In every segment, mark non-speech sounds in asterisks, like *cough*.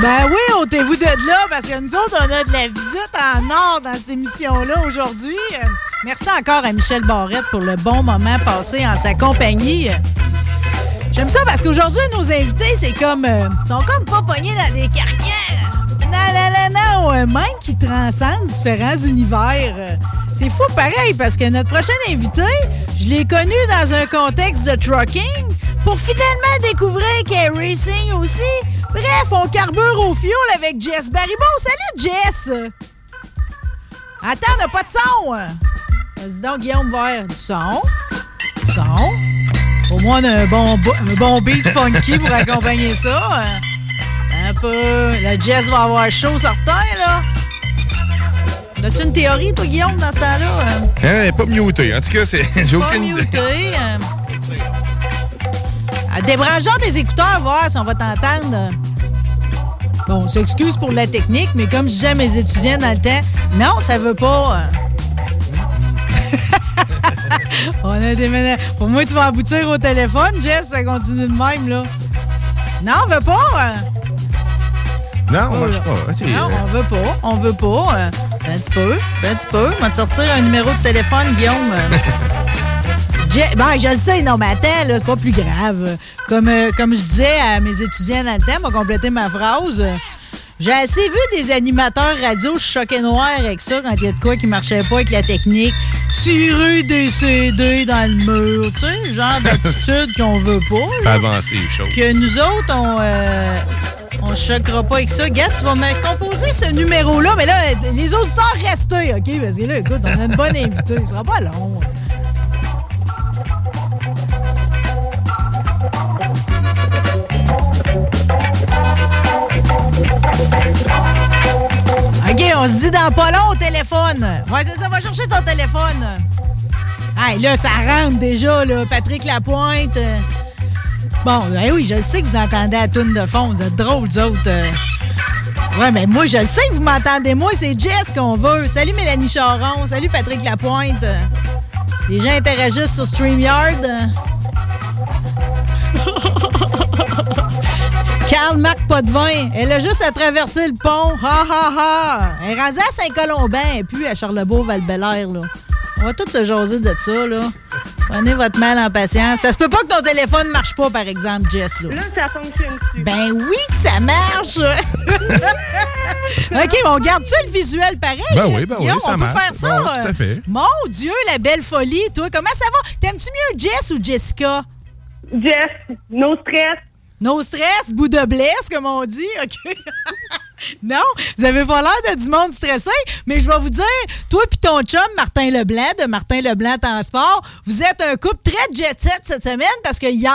Ben oui, ôtez-vous de là, parce que nous autres, on a de la visite en or dans cette émission-là aujourd'hui. Euh, Merci encore à Michel Barrette pour le bon moment passé en sa compagnie. J'aime ça parce qu'aujourd'hui, nos invités, c'est comme. euh, sont comme pas dans des carcans. Non, non, non, non. euh, même qui transcendent différents univers. Euh, C'est fou pareil parce que notre prochain invité, je l'ai connu dans un contexte de trucking pour finalement découvrir qu'il est racing aussi. Bref, on carbure au fioul avec Jess Baribeau. Salut, Jess! Attends, on n'a pas de son! Vas-y donc, Guillaume, vers du son. Du son. Au moins, on a un bon, bo- un bon beat funky pour accompagner ça. Un peu. La Jess va avoir chaud sur terre, là. As-tu une théorie, toi, Guillaume, dans ce temps-là? Hein, pas muté. En tout cas, c'est. J'ai Pas aucune idée. muté. euh. Débranchons des écouteurs, voir si on va t'entendre. Bon, on s'excuse pour la technique, mais comme je disais à mes étudiants dans le temps, non, ça veut pas. euh. *laughs* on a déménagé. Pour moi, tu vas aboutir au téléphone, Jess, ça continue de même, là. Non, on veut pas. euh. Non, on marche pas. Non, on veut pas. On veut pas. euh. Un petit peu. Un petit peu. On va te sortir un numéro de téléphone, Guillaume. *laughs* Je- Ben, je le sais, non, mais attends, c'est pas plus grave. Comme, euh, comme je disais à mes étudiants dans le temps, pour compléter ma phrase, euh, j'ai assez vu des animateurs radio choqués noirs avec ça quand il y a de quoi qui marchait pas avec la technique. Tirer des CD dans le mur, tu sais, le genre d'attitude qu'on veut pas. là. avancer les choses. Que nous autres, on, euh, on choquera pas avec ça. Gars, tu vas me composer ce numéro-là, mais là, les auditeurs restez, OK? Parce que là, écoute, on a une bonne invitée. Ce sera pas long. Se dit dans pas long au téléphone. Ouais, c'est ça, va chercher ton téléphone. Hey, là, ça rentre déjà, là. Patrick Lapointe. Bon, eh oui, je sais que vous entendez la toune de fond. Vous êtes drôles, vous autres. Ouais, mais moi, je sais que vous m'entendez. Moi, c'est Jess qu'on veut. Salut Mélanie Charon. Salut Patrick Lapointe. Les gens interagissent sur StreamYard. Euh. Karl Marc Potvin, elle a juste à traverser le pont. Ha ha ha! Elle est rendue à Saint-Colomban et puis à charlebourg val là. On va tous se jaser de ça, là. Prenez votre mal en patience. Ça se peut pas que ton téléphone marche pas, par exemple, Jess, là. Là, ça fonctionne-tu? Ben oui que ça marche! *laughs* OK, on garde-tu le visuel pareil? Ben oui, ben oui, ça on marche. peut faire ça? Bon, tout à fait. Mon Dieu, la belle folie, toi. Comment ça va? T'aimes-tu mieux Jess ou Jessica? Jess, no stress. No stress, bout de blesse, comme on dit, OK? *laughs* non, vous avez pas l'air de du monde stressé, mais je vais vous dire, toi puis ton chum, Martin Leblanc, de Martin Leblanc Transport, vous êtes un couple très jet-set cette semaine parce que hier,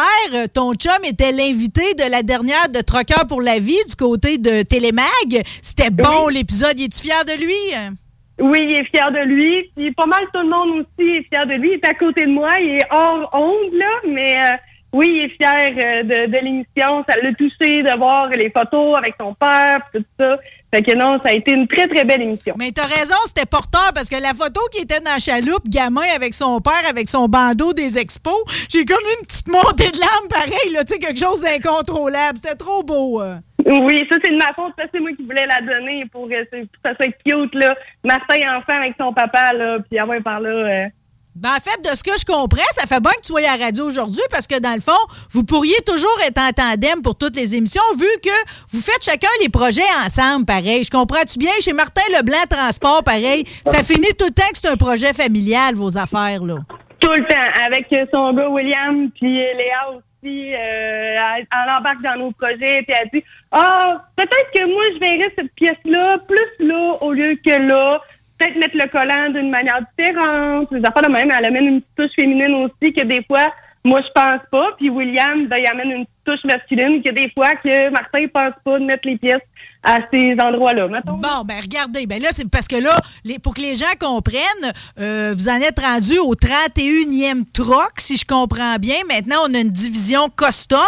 ton chum était l'invité de la dernière de Troqueur pour la vie du côté de Télémag. C'était bon, l'épisode. Es-tu fier de lui? Oui, il est fier de lui. Puis pas mal tout le monde aussi est fier de lui. Il est à côté de moi. Il est hors onde, là. Mais euh, oui, il est fier euh, de, de l'émission. Ça l'a touché de voir les photos avec son père, tout ça. Fait que non, ça a été une très, très belle émission. Mais t'as raison, c'était porteur parce que la photo qui était dans la chaloupe, gamin avec son père, avec son bandeau des expos, j'ai comme une petite montée de larmes pareil, là, tu sais, quelque chose d'incontrôlable. C'était trop beau. euh. Oui, ça, c'est de ma faute. Ça, c'est moi qui voulais la donner pour pour que ça soit cute, là. Martin enfant avec son papa, là. Puis avoir par là. euh, Ben, en fait, de ce que je comprends, ça fait bien que tu sois à la radio aujourd'hui parce que, dans le fond, vous pourriez toujours être en tandem pour toutes les émissions vu que vous faites chacun les projets ensemble, pareil. Je comprends-tu bien? Chez Martin Leblanc Transport, pareil, ça finit tout le temps que c'est un projet familial, vos affaires, là. Tout le temps, avec son gars William, puis Léa aussi, euh, elle, embarque dans nos projets, puis elle dit Ah, peut-être que moi, je verrais cette pièce-là plus là au lieu que là. Peut-être mettre le collant d'une manière différente. Les affaires de même, elle amène une touche féminine aussi que des fois, moi, je pense pas. Puis William, ben, il amène une touche masculine que des fois que Martin pense pas de mettre les pièces à ces endroits-là. Bon, ben regardez, ben là, c'est parce que là, les, pour que les gens comprennent, euh, vous en êtes rendu au 31e troc, si je comprends bien. Maintenant, on a une division custom.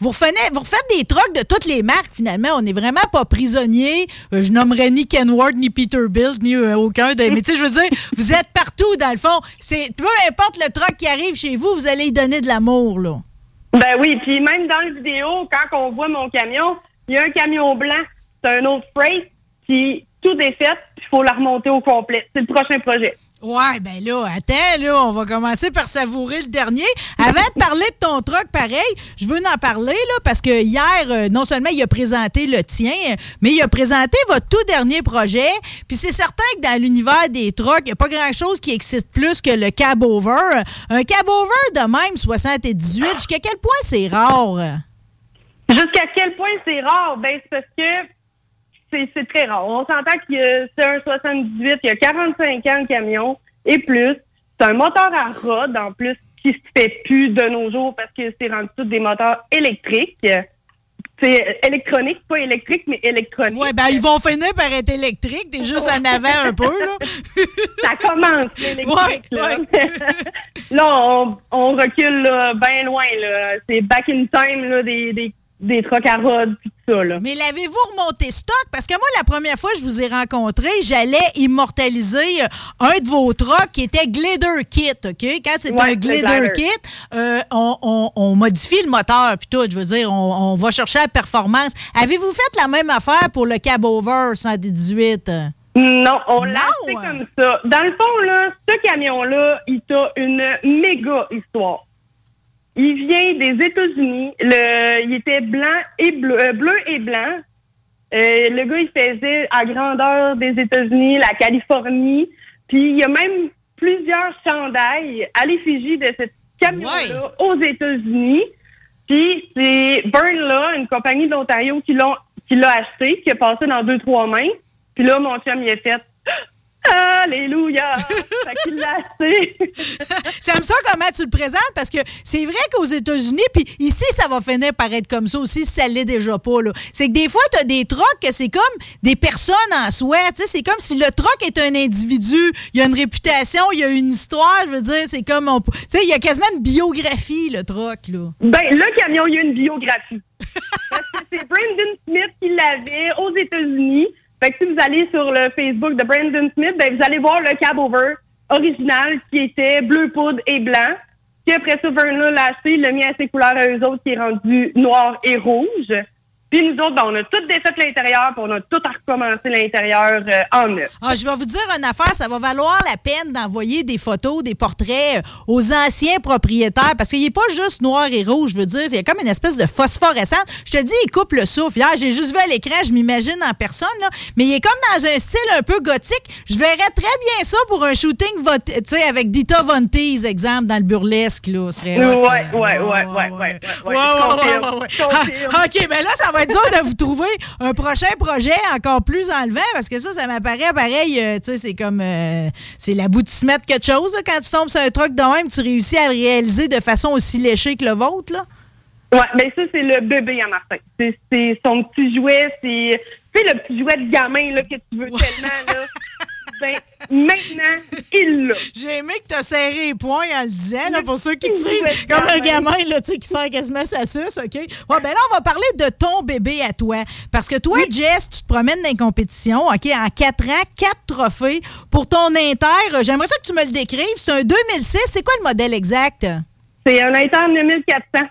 Vous, refaites, vous des trocs de toutes les marques, finalement. On n'est vraiment pas prisonniers. Euh, je nommerai ni Kenworth, ni Peterbilt, ni euh, aucun des... Mais tu sais, je veux dire, vous êtes partout, dans le fond. C'est Peu importe le troc qui arrive chez vous, vous allez y donner de l'amour, là. Ben oui, puis même dans la vidéo, quand on voit mon camion, il y a un camion blanc c'est un autre freight, puis tout est fait, il faut la remonter au complet. C'est le prochain projet. Ouais, ben là, attends, là, on va commencer par savourer le dernier. Avant de parler de ton truck, pareil, je veux en parler, là, parce que hier, euh, non seulement il a présenté le tien, mais il a présenté votre tout dernier projet. Puis c'est certain que dans l'univers des trucks, il n'y a pas grand-chose qui excite plus que le cab over. Un cab over de même 78, jusqu'à quel point c'est rare? Jusqu'à quel point c'est rare? Ben, c'est parce que c'est très rare. On s'entend que c'est un 78, il y a 45 ans le camion et plus. C'est un moteur à rod en plus qui se fait plus de nos jours parce que c'est rendu tout des moteurs électriques. C'est électronique, pas électrique, mais électronique. Ouais, ben ils vont finir par être électriques. T'es juste en avant un peu, là. *laughs* Ça commence, l'électrique. là, *laughs* là on, recule bien loin. là. C'est back in time là, des, des des trucks à rod, tout ça. Là. Mais l'avez-vous remonté stock? Parce que moi, la première fois que je vous ai rencontré, j'allais immortaliser euh, un de vos trucks qui était Glider Kit, OK? Quand c'est un Glider Kit, euh, on, modifie le moteur, puis tout. Je veux dire, on, va chercher la performance. Avez-vous fait la même affaire pour le Cab Over 118? Non, on l'a fait comme ça. Dans le fond, là, ce camion-là, il a une méga histoire. Il vient des États-Unis. Le, il était blanc et bleu, euh, bleu et blanc. Euh, le gars, il faisait à grandeur des États-Unis, la Californie. Puis il y a même plusieurs chandails à l'effigie de cette camion-là aux États-Unis. Puis c'est Burnla, une compagnie de l'Ontario, qui l'a qui l'a acheté, qui a passé dans deux, trois mains. Puis là, mon chum, il a fait Alléluia! *laughs* *laughs* J'aime ça comment tu le présentes parce que c'est vrai qu'aux États-Unis, puis ici, ça va finir par être comme ça aussi si ça l'est déjà pas. C'est que des fois, tu as des trocs que c'est comme des personnes en soi. C'est comme si le troc est un individu. Il y a une réputation, il y a une histoire. Je veux dire, c'est comme. Tu sais, il y a quasiment une biographie, le troc. Là. Ben, le camion, il y a une biographie. *laughs* c'est Brandon Smith qui l'avait aux États-Unis. Fait que si vous allez sur le Facebook de Brandon Smith, ben, vous allez voir le cab over original qui était bleu poudre et blanc. Puis après ça, Vernon l'a acheté, il l'a mis à ses couleurs à eux autres qui est rendu noir et rouge. Puis nous autres, ben, on a tout défait l'intérieur, puis on a tout à recommencer l'intérieur euh, en neuf. Ah, je vais vous dire une affaire, ça va valoir la peine d'envoyer des photos, des portraits euh, aux anciens propriétaires, parce qu'il n'est pas juste noir et rouge, je veux dire, il y a comme une espèce de phosphorescence. Je te dis, il coupe le souffle. Hier, j'ai juste vu à l'écran, je m'imagine en personne, là, mais il est comme dans un style un peu gothique. Je verrais très bien ça pour un shooting, tu sais, avec Dita Von Teese, exemple, dans le burlesque, là. Serait ouais, ouais, ouais, ouais, ouais, ouais, OK, mais là, ça va être dur de vous trouver un prochain projet encore plus enlevant parce que ça, ça m'apparaît pareil. Euh, tu sais, c'est comme. Euh, c'est l'aboutissement de quelque chose. quand tu tombes sur un truc de même, tu réussis à le réaliser de façon aussi léchée que le vôtre, là. Ouais, mais ça, c'est le bébé à Martin. C'est son petit jouet. C'est le petit jouet de gamin là, que tu veux tellement. Là. *laughs* Ben, maintenant, il l'a. J'ai aimé que tu as serré les poings en le disant, là, pour ceux qui te suivent, comme un gamin là, qui sert quasiment sa suce, OK? Ouais, ben là, on va parler de ton bébé à toi. Parce que toi, Jess, tu te promènes dans les compétitions, OK, en quatre ans, quatre trophées pour ton Inter. J'aimerais ça que tu me le décrives. C'est un 2006. C'est quoi le modèle exact? C'est un Inter 2400.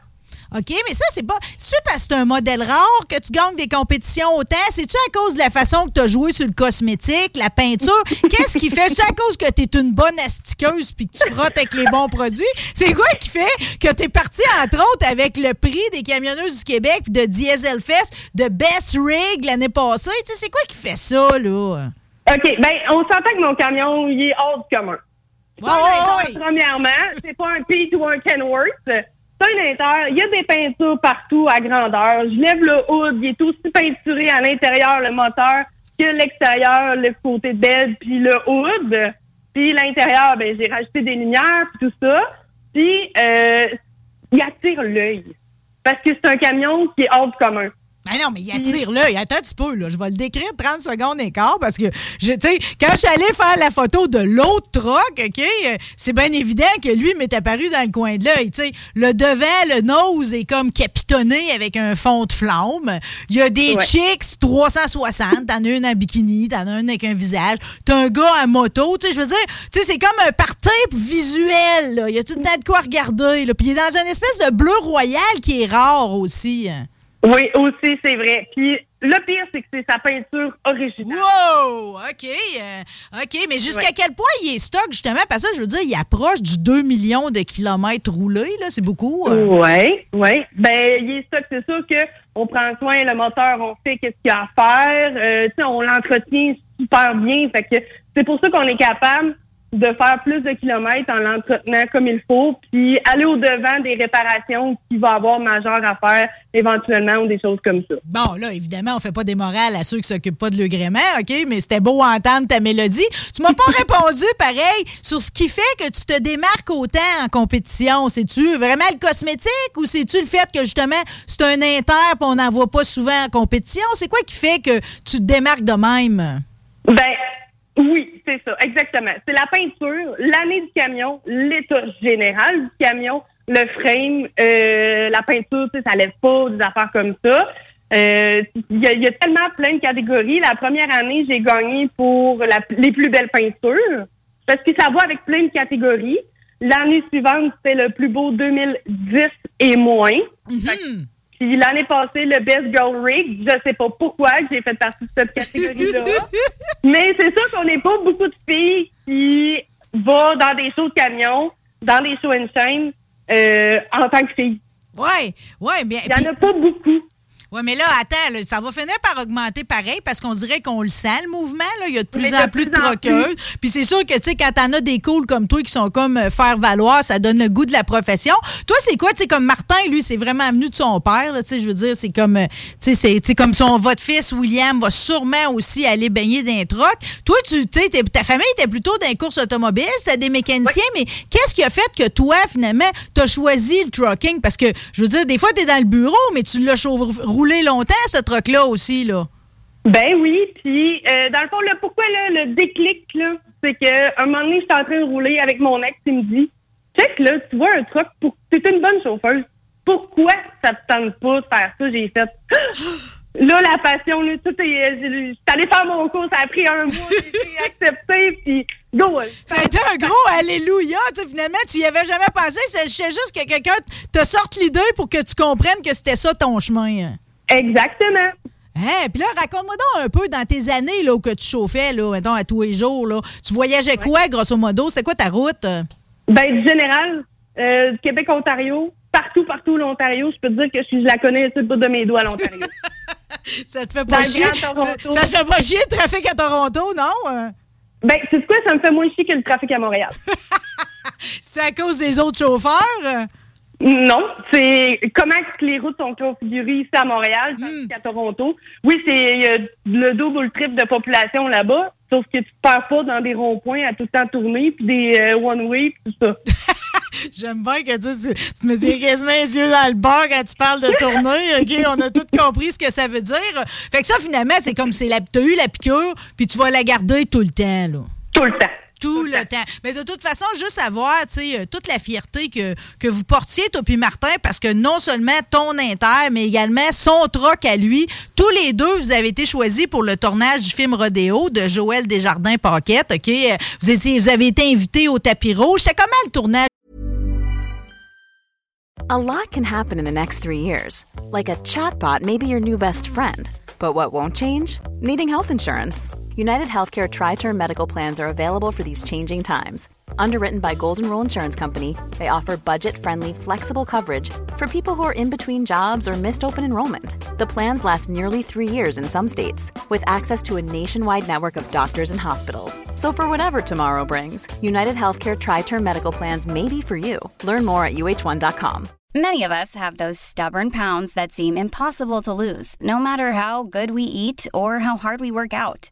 OK, mais ça, c'est pas. C'est parce que c'est un modèle rare que tu gagnes des compétitions autant. C'est-tu à cause de la façon que tu as joué sur le cosmétique, la peinture? *laughs* Qu'est-ce qui fait? C'est à cause que tu es une bonne astiqueuse puis que tu frottes avec les bons produits? C'est quoi qui fait que tu es parti, entre autres, avec le prix des camionneuses du Québec puis de Diesel Fest, de Best Rig l'année passée? Tu sais, c'est quoi qui fait ça, là? OK, ben, on s'entend que mon camion, il est hors du commun. Ouais, ouais. Premièrement, c'est pas un Pete ou un Kenworth. C'est un. Il y a des peintures partout à grandeur. Je lève le hood. Il est aussi peinturé à l'intérieur, le moteur, que l'extérieur, le côté bed, puis le hood. Puis l'intérieur, ben, j'ai rajouté des lumières, puis tout ça. Puis, euh, il attire l'œil. Parce que c'est un camion qui est hors du commun. Ben non, mais il attire l'œil. Attends un petit peu, là. Je vais le décrire 30 secondes et quart parce que, tu sais, quand je suis allée faire la photo de l'autre truck, OK, euh, c'est bien évident que lui m'est apparu dans le coin de l'œil. Tu sais, le devant, le nose est comme capitonné avec un fond de flamme. Il y a des Ouais. chicks 360. T'en as une en bikini, t'en as une avec un visage. T'as un gars à moto. Tu sais, je veux dire, tu sais, c'est comme un party visuel, là. Il y a tout le temps de quoi regarder, là. Puis il est dans une espèce de bleu royal qui est rare aussi. hein. Oui, aussi, c'est vrai. Puis le pire, c'est que c'est sa peinture originale. Wow! OK. euh, OK, mais jusqu'à Ouais. quel point il est stock, justement? Parce que je veux dire, il approche du 2 millions de kilomètres roulés, là. C'est beaucoup. euh. Oui, oui. Ben, il est stock, c'est sûr que on prend soin, le moteur, on fait qu'est-ce qu'il y a à faire. Euh, tu sais, on l'entretient super bien. Fait que c'est pour ça qu'on est capable de faire plus de kilomètres en l'entretenant comme il faut, puis aller au devant des réparations qu'il va avoir majeures à faire éventuellement ou des choses comme ça. Bon, là, évidemment, on fait pas des morales à ceux qui s'occupent pas de l'agrément, OK? Mais c'était beau entendre ta mélodie. Tu m'as pas *laughs* répondu, pareil, sur ce qui fait que tu te démarques autant en compétition. C'est-tu vraiment le cosmétique ou c'est-tu le fait que, justement, c'est un inter puis on n'en voit pas souvent en compétition? C'est quoi qui fait que tu te démarques de même? Ben, oui, c'est ça, exactement. C'est la peinture, l'année du camion, l'état général du camion, le frame, euh, la peinture, ça lève pas, des affaires comme ça. Euh, Il y, a, tellement plein de catégories. La première année, j'ai gagné pour la- les plus belles peintures parce que ça va avec plein de catégories. L'année suivante, c'était le plus beau 2010 et moins. Mhm. Puis l'année passée, le Best Girl Rig, je sais pas pourquoi j'ai fait partie de cette catégorie-là. *laughs* Mais c'est sûr qu'on n'est pas beaucoup de filles qui vont dans des shows de camion, dans des shows and chain, euh, en tant que filles. Ouais, ouais, bien. Il n'y en a pas beaucoup. Oui, mais là, attends, là, ça va finir par augmenter pareil parce qu'on dirait qu'on le sent, le mouvement. Là. Il y a de plus Mais en plus de troqueuses. Puis c'est sûr que, tu sais, quand t'en as des cools comme toi qui sont comme euh, faire valoir, ça donne le goût de la profession. Toi, c'est quoi? Tu sais, comme Martin, lui, c'est vraiment venu de son père. Tu sais, je veux dire, c'est comme, euh, tu sais, c'est- comme son, votre fils, William, va sûrement aussi aller baigner dans les trocs. Toi, tu sais, ta famille était plutôt dans les courses automobiles, des mécaniciens, mais qu'est-ce qui a fait que toi, finalement, t'as choisi le trucking? Parce que, je veux dire, des fois, t'es dans le bureau, mais tu l'as chau- roulé longtemps, ce truck-là aussi, là? Ben oui, puis euh, dans le fond, là, pourquoi là, le déclic, là, c'est que un moment donné, j'étais en train de rouler avec mon ex, il me dit Check, là, tu vois un truck, pour... t'es une bonne chauffeuse. Pourquoi ça te tente pas de faire ça? J'ai fait *gasps* Là, la passion, là, tout est. euh, J'étais allée faire mon cours, ça a pris un mois, j'ai été *laughs* accepté, puis go! Ça a été un gros alléluia. Tu sais, finalement, tu y avais jamais pensé. C'est c'est juste que quelqu'un te sorte l'idée pour que tu comprennes que c'était ça ton chemin. Exactement. Hein? Puis là, raconte-moi donc un peu dans tes années là, où que tu chauffais, là, mettons, à tous les jours. Là. Tu voyageais quoi, grosso modo? C'est quoi ta route? Ben, du général, euh, Québec-Ontario, partout, partout l'Ontario, je peux te dire que je, je la connais sur le bout de mes doigts, l'Ontario. *laughs* Ça te fait pas chier? Ça, te fait pas chier le trafic à Toronto, non? Ben, c'est quoi, ça me fait moins chier que le trafic à Montréal. *laughs* C'est à cause des autres chauffeurs? Non, c'est comment que les routes sont configurées ici à Montréal, qu'à Toronto. Oui, c'est a le double ou le triple de population là-bas, sauf que tu te perds pas dans des ronds-points à tout le temps tourner, puis des euh, one-way, tout ça. *laughs* J'aime bien que tu, tu me dis quasiment les yeux dans le bar quand tu parles de tournée. *laughs* OK, on a tout compris ce que ça veut dire. Fait que ça, finalement, c'est comme c'est la, t'as eu la piqûre, puis tu vas la garder tout le temps, là. Tout le temps. Tout le temps. Mais de toute façon, juste savoir, tu sais, euh, toute la fierté que, que vous portiez, toi puis Martin, parce que non seulement ton inter, mais également son troc à lui, tous les deux, vous avez été choisis pour le tournage du film Rodéo de Joël Desjardins-Paquette, OK? Euh, Vous, étiez, vous avez été invités au tapis rouge. C'est comment le tournage? A lot can happen in the next three years. Like a chatbot may be your new best friend. But what won't change? Needing health insurance. United Healthcare Tri Term Medical Plans are available for these changing times. Underwritten by Golden Rule Insurance Company, they offer budget friendly, flexible coverage for people who are in between jobs or missed open enrollment. The plans last nearly three years in some states, with access to a nationwide network of doctors and hospitals. So, for whatever tomorrow brings, United Healthcare Tri Term Medical Plans may be for you. Learn more at uh1.com. Many of us have those stubborn pounds that seem impossible to lose, no matter how good we eat or how hard we work out.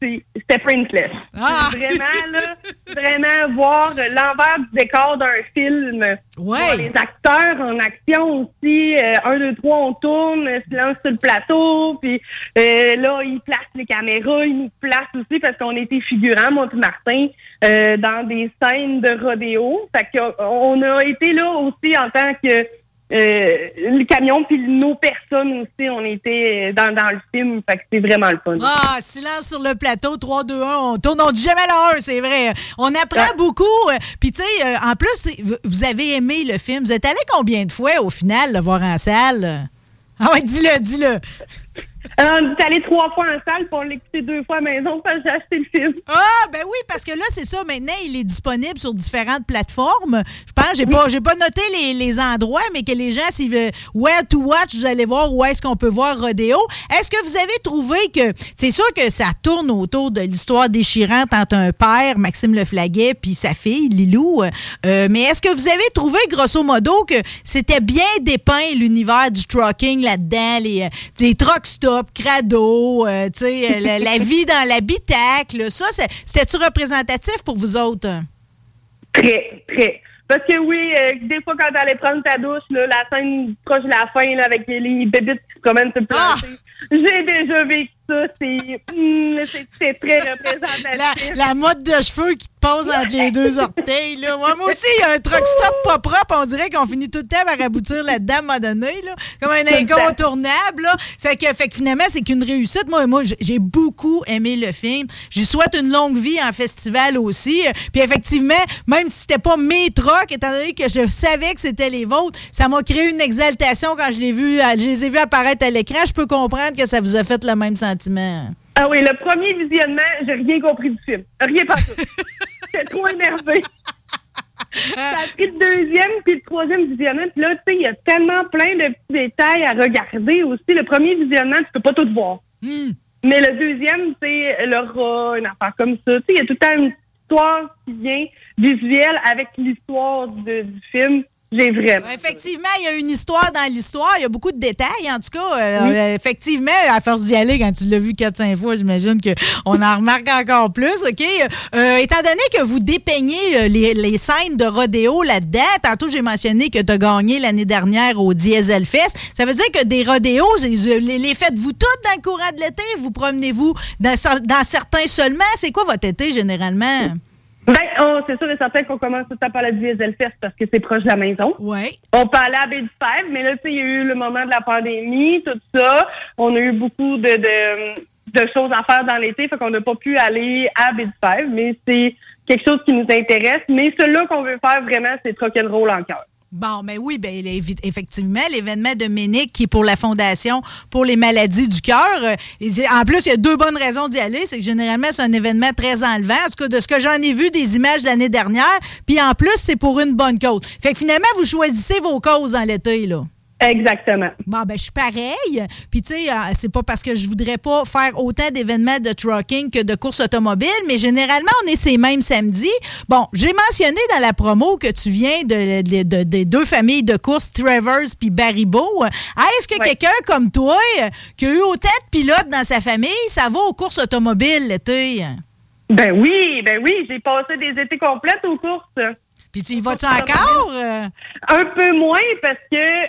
C'est- C'était Princess. Ah! Vraiment, là, vraiment voir l'envers du décor d'un film. Voir les acteurs en action aussi. Euh, un, deux, trois, on tourne, silence sur le plateau. Puis euh, là, ils placent les caméras, ils nous placent aussi parce qu'on était figurants, moi et Martin, euh, dans des scènes de rodéo. Fait qu'on a été là aussi en tant que euh, le camion, puis nos personnes aussi, on était dans, dans le film. Fait que c'est vraiment le fun. Ah, silence sur le plateau, 3, 2, 1, on tourne, on dit jamais le 1, c'est vrai. On apprend beaucoup. Puis, tu sais, euh, en plus, vous avez aimé le film. Vous êtes allé combien de fois, au final, le voir en salle? Ah ouais, dis-le, dis-le. Euh, on est allé trois fois en salle, puis on l'a écouté deux fois à la maison parce que j'ai acheté le film. Ah, ben oui, parce que là, c'est ça. Maintenant, il est disponible sur différentes plateformes. Je pense, j'ai pas, j'ai pas noté les, les endroits, mais que les gens, s'ils veulent where to watch, vous allez voir où est-ce qu'on peut voir Rodéo. Est-ce que vous avez trouvé que, c'est sûr que ça tourne autour de l'histoire déchirante entre un père, Maxime Leflaguet, puis sa fille, Lilou. Euh, mais est-ce que vous avez trouvé, grosso modo, que c'était bien dépeint l'univers du trucking là-dedans, les, euh, les truck stops, crado, euh, tu sais, euh, la, la vie dans l'habitacle, ça, c'était-tu représentatif pour vous autres? Très, très. Parce que oui, euh, des fois, quand t'allais prendre ta douche, là, la scène proche de la fin, là, avec les, les bébites qui se promènent sur le plancher, j'ai déjà vécu ça. C'est hum, c'est- très représentatif. la mode de cheveux qui te passe entre les deux *laughs* orteils. Là. Moi, moi aussi, il y a un truck stop pas propre. On dirait qu'on finit tout le temps par aboutir là-dedans à un moment donné. Là. Comme un incontournable. Là. Que, fait que finalement, c'est qu'une réussite. Moi, moi j'ai- beaucoup aimé le film. J'y souhaite une longue vie en festival aussi. Puis effectivement, même si c'était pas mes trucks, étant donné que je savais que c'était les vôtres, ça m'a créé une exaltation quand je, vu, je les ai vus apparaître à l'écran. Je peux comprendre que ça vous a fait le même sentiment. Ah oui, le premier visionnement, j'ai rien compris du film. Rien pas tout. *laughs* J'étais trop énervée. Ça a pris le deuxième puis le troisième visionnement. Puis là, tu sais, il y a tellement plein de petits détails à regarder aussi. Le premier visionnement, tu peux pas tout voir. Mais le deuxième, c'est le rat, une affaire comme ça. Tu sais, il y a tout le temps une histoire qui vient visuelle avec l'histoire du film. J'ai vraiment. Effectivement, il y a une histoire dans l'histoire. Il y a beaucoup de détails, en tout cas. Euh, Oui. euh, effectivement, à force d'y aller, quand tu l'as vu 4-5 fois, j'imagine qu'on en remarque encore plus. OK? Euh, étant donné que vous dépeignez les, les scènes de rodéo là-dedans, tantôt j'ai mentionné que tu as gagné l'année dernière au Diesel Fest. Ça veut dire que des rodéos, les, faites-vous toutes dans le courant de l'été? Vous promenez-vous dans certains seulement? C'est quoi votre été généralement? Ben, on- c'est sûr et certain qu'on commence tout temps par la Diesel Fest parce que c'est proche de la maison. Oui. On peut aller à Baie-du-Fèvre, mais là, tu sais, il y a eu le moment de la pandémie, tout ça. On a eu beaucoup de, de, de choses à faire dans l'été, fait qu'on n'a pas pu aller à Baie-du-Fèvre, mais c'est quelque chose qui nous intéresse. Mais celui-là qu'on veut faire vraiment, c'est rock'n'roll en cœur. Bon, mais oui, ben, effectivement, l'événement de Ménic qui est pour la Fondation pour les maladies du cœur. En plus, il y a deux bonnes raisons d'y aller. C'est que généralement, c'est un événement très enlevant. En tout cas, de ce que j'en ai vu des images l'année dernière. Puis en plus, c'est pour une bonne cause. Fait que finalement, vous choisissez vos causes en l'été, là. Exactement. Bon, ben, je suis pareil. Puis, tu sais, euh, c'est pas parce que je voudrais pas faire autant d'événements de trucking que de courses automobiles, mais généralement, on est ces mêmes samedis. Bon, j'ai mentionné dans la promo que tu viens de, de- de- des deux familles de courses, Travers puis Baribeau. Ah, Est-ce que quelqu'un comme toi, qui a eu autant de pilotes dans sa famille, ça va aux courses automobiles l'été? Ben oui, ben oui, j'ai passé des étés complètes aux courses. Puis tu y vas-tu encore? Un peu moins parce que,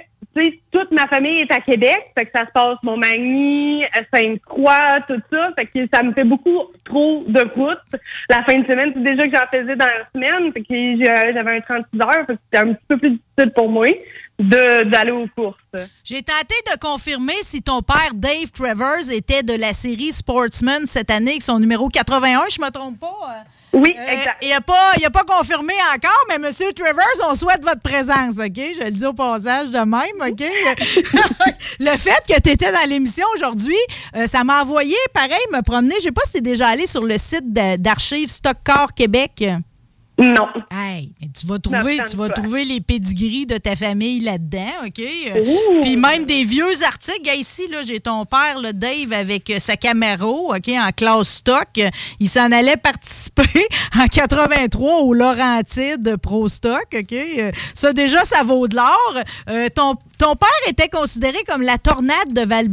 toute ma famille est à Québec, fait que ça se passe Montmagny, Sainte-Croix, tout ça, fait que ça me fait beaucoup trop de route. La fin de semaine, c'est déjà que j'en faisais dans la semaine, que j'ai- j'avais un 36 heures, c'était un petit peu plus difficile pour moi d'aller aux courses. J'ai tenté de confirmer si ton père Dave Travers était de la série Sportsman cette année avec son numéro 81, je me trompe pas. Euh. Oui, Euh, exact. Il n'a pas, a pas confirmé encore, mais M. Travers, on souhaite votre présence, OK? Je le dis au passage de même, OK? *laughs* le fait que tu étais dans l'émission aujourd'hui, euh, ça m'a envoyé, pareil, me promener. Je sais pas si tu es déjà allé sur le site d'archives Stockcar Québec. Non. Hey, tu vas trouver, tu vas trouver les pédigris de ta famille là-dedans, OK? Ouh. Puis même des vieux articles. Ici, là, j'ai ton père, le Dave, avec euh, sa Camaro, OK, en classe stock. Il s'en allait participer *laughs* en 83 au Laurentide Pro Stock, OK? Euh, Ça, déjà, ça vaut de l'or. Euh, ton, ton père était considéré comme la tornade de val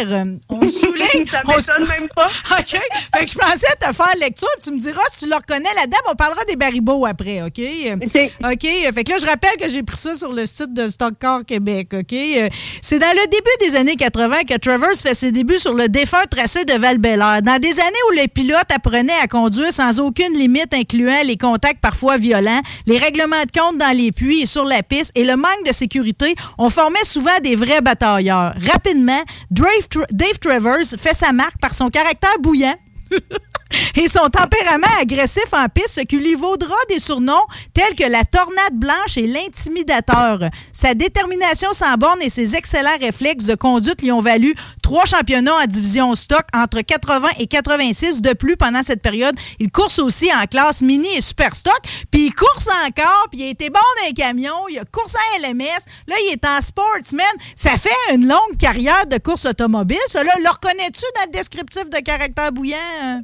Euh, On *laughs* souligne... ça on- m'étonne même pas. *laughs* OK? Fait que je pensais te faire lecture, puis tu me diras si tu le reconnais là-dedans, on parlera des baribaux après, OK? OK. OK. Fait que là, je rappelle que j'ai pris ça sur le site de Stockcar Québec, OK? Euh, C'est dans le début des années 80 que Travers fait ses débuts sur le défunt tracé de val Dans des années où les pilotes apprenaient à conduire sans aucune limite, incluant les contacts parfois violents, les règlements de compte dans les puits et sur la piste et le manque de sécurité, on formait souvent des vrais batailleurs. Rapidement, Dave, Tra- Dave Travers fait sa marque par son caractère bouillant *laughs* et son tempérament agressif en piste, ce qui lui vaudra des surnoms tels que la tornade blanche et l'intimidateur. Sa détermination sans borne et ses excellents réflexes de conduite lui ont valu trois championnats en division stock entre 80 et 86. De plus, pendant cette période, il course aussi en classe mini et super stock, puis il course encore, puis il a bon dans les camions, il a coursé en LMS, là, il est en sportsman. Ça fait une longue carrière de course automobile, ça, là. Le reconnais-tu dans le descriptif de caractère bouillant?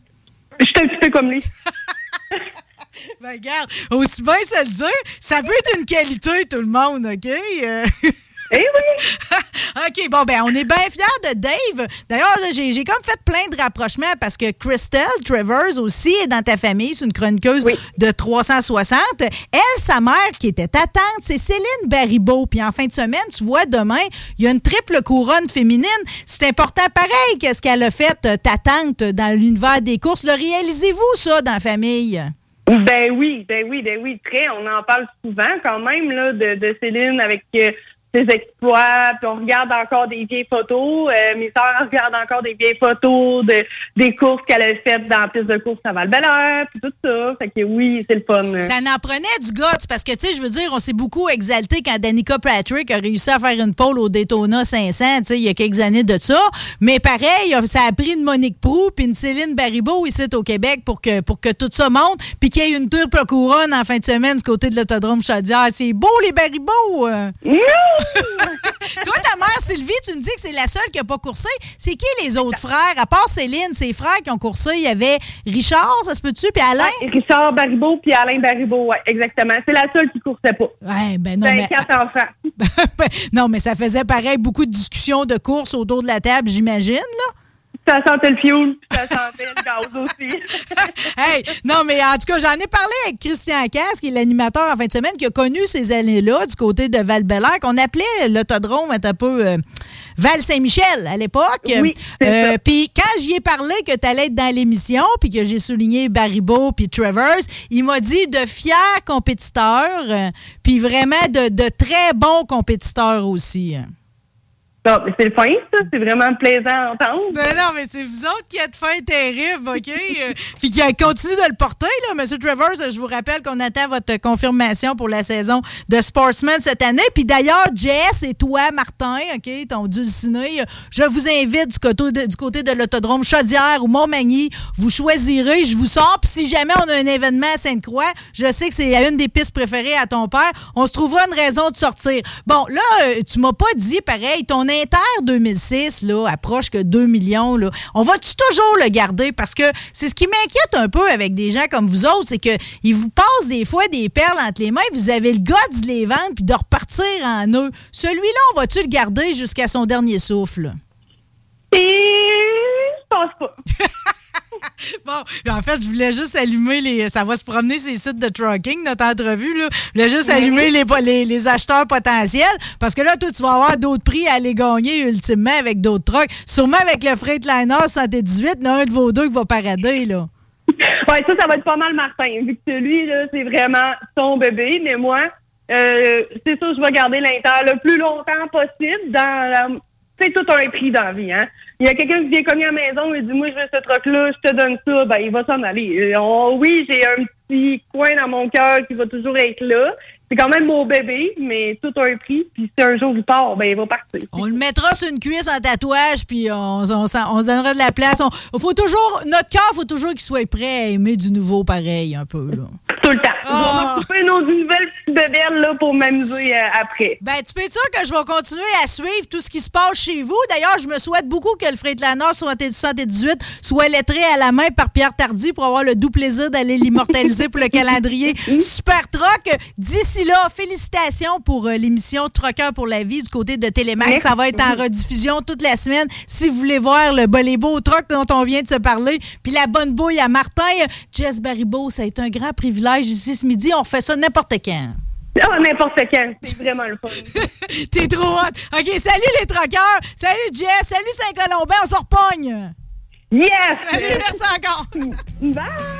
Je suis un petit peu comme lui. *laughs* Ben, regarde, aussi bien se le dire, ça peut être une qualité, tout le monde, OK? Euh, Eh oui! *laughs* OK, bon, ben, on est bien fiers de Dave. D'ailleurs, j'ai comme fait plein de rapprochements parce que Christelle Travers aussi est dans ta famille. C'est une chroniqueuse Oui. de 360. Elle, sa mère, qui était ta tante, c'est Céline Baribeau. Puis en fin de semaine, tu vois, demain, il y a une triple couronne féminine. C'est important pareil qu'est-ce qu'elle a fait, euh, ta tante, dans l'univers des courses. Le réalisez-vous, ça, dans la famille? Ben oui, ben oui, ben oui, très. On en parle souvent quand même là de, de Céline avec euh, ses exploits. Puis on regarde encore des vieilles photos. Euh, mes sœurs regardent encore des vieilles photos de des courses qu'elle a faites dans la piste de course à val puis tout ça. Fait que oui, c'est le fun. Ça en prenait du guts parce que, tu sais, je veux dire, on s'est beaucoup exalté quand Danica Patrick a réussi à faire une pole au Daytona 500, tu sais, il y a quelques années de ça. Mais pareil, ça a pris une Monique Prou puis une Céline Baribeau ici au Québec pour que, pour que tout ça monte puis qu'il y ait une triple couronne en fin de semaine du côté de l'autodrome Chaudière. C'est beau, les Baribeaux! euh. Toi, ta mère, Sylvie, tu me dis que c'est la seule qui n'a pas coursé. C'est qui les autres frères? À part Céline, ses frères qui ont coursé, il y avait Richard, ça se peut-tu, puis Alain? Ouais, Richard Baribeau puis Alain Baribeau, ouais, exactement. C'est la seule qui coursait pas. Ouais, ben non, C'est mais... quatre enfants. *laughs* non, mais ça faisait pareil, beaucoup de discussions de courses autour de la table, j'imagine, là. Ça sentait le fioul, puis ça sentait le gaz aussi. *laughs* Hey, non, mais en tout cas, j'en ai parlé avec Christian Cass, qui est l'animateur en fin de semaine, qui a connu ces années-là du côté de val qu'on appelait l'autodrome un peu euh, Val-Saint-Michel à l'époque. Oui, Euh. Puis quand j'y ai parlé que tu allais être dans l'émission, puis que j'ai souligné Baribeau puis Travers, il m'a dit de fiers compétiteurs, euh, puis vraiment de, de très bons compétiteurs aussi. C'est le fin, ça. C'est vraiment plaisant à entendre. Ben non, mais c'est vous autres qui êtes fin terrible, OK? Euh, Puis qui continue de le porter, là. Monsieur Travers, je vous rappelle qu'on attend votre confirmation pour la saison de Sportsman cette année. Puis d'ailleurs, Jess et toi, Martin, OK, ton dulciné, je vous invite du côté de, du côté de l'autodrome Chaudière ou Montmagny. Vous choisirez, je vous sors. Puis si jamais on a un événement à Sainte-Croix, je sais que c'est une des pistes préférées à ton père, on se trouvera une raison de sortir. Bon, là, euh, tu m'as pas dit, pareil, ton Inter 2006, là, approche que 2 millions, là. On va-tu toujours le garder? Parce que c'est ce qui m'inquiète un peu avec des gens comme vous autres, c'est qu'ils vous passent des fois des perles entre les mains, puis vous avez le gars de les vendre, puis de repartir en eux. Celui-là, on va-tu le garder jusqu'à son dernier souffle? Et je pense pas. *laughs* *laughs* Bon, en fait, je voulais juste allumer les. Ça va se promener ces sites de trucking, notre entrevue. Là. Je voulais juste allumer les, les, les, acheteurs potentiels. Parce que là, toi, tu vas avoir d'autres prix à aller gagner ultimement avec d'autres trucks. Sûrement avec le Freightliner 118, il y en a un de vos deux qui va parader. là. Oui, ça, ça va être pas mal Martin, vu que lui, là, c'est vraiment son bébé. Mais moi, euh, c'est sûr, je vais garder l'Inter le plus longtemps possible dans la c'est tout un prix dans la vie, hein. Il y a quelqu'un qui vient cogner à la maison et dit, moi, je veux ce truc-là, je te donne ça, ben, il va s'en aller. Euh, oui, j'ai un petit coin dans mon cœur qui va toujours être là. C'est quand même mon bébé, mais tout a un prix. Puis si un jour il part, ben il va partir. On le mettra sur une cuisse en tatouage, puis on, on, se donnera de la place. On, faut toujours, notre cœur, faut toujours qu'il soit prêt à aimer du nouveau pareil, un peu. Là. Tout le temps. On va couper nos nouvelles petites bébelles là, pour m'amuser euh, après. Ben, tu peux être sûr que je vais continuer à suivre tout ce qui se passe chez vous. D'ailleurs, je me souhaite beaucoup que le Freightliner 78 soit lettré à la main par Pierre Tardy pour avoir le doux plaisir d'aller l'immortaliser pour le calendrier *laughs* Super Truck. D'ici là, félicitations pour euh, l'émission Trucker pour la vie du côté de Télémax. Ça va être en rediffusion toute la semaine. Si vous voulez voir le, les beaux trucks dont on vient de se parler, puis la bonne bouille à Martin, Jess Baribeau, ça a été un grand privilège ici ce midi. On fait ça n'importe quand. Ah, n'importe quand. C'est vraiment le fun. *laughs* T'es trop hot. OK, salut les truckers. Salut Jess. Salut Saint-Colombin. On se repogne. Yes. Salut, merci encore. *laughs* Bye.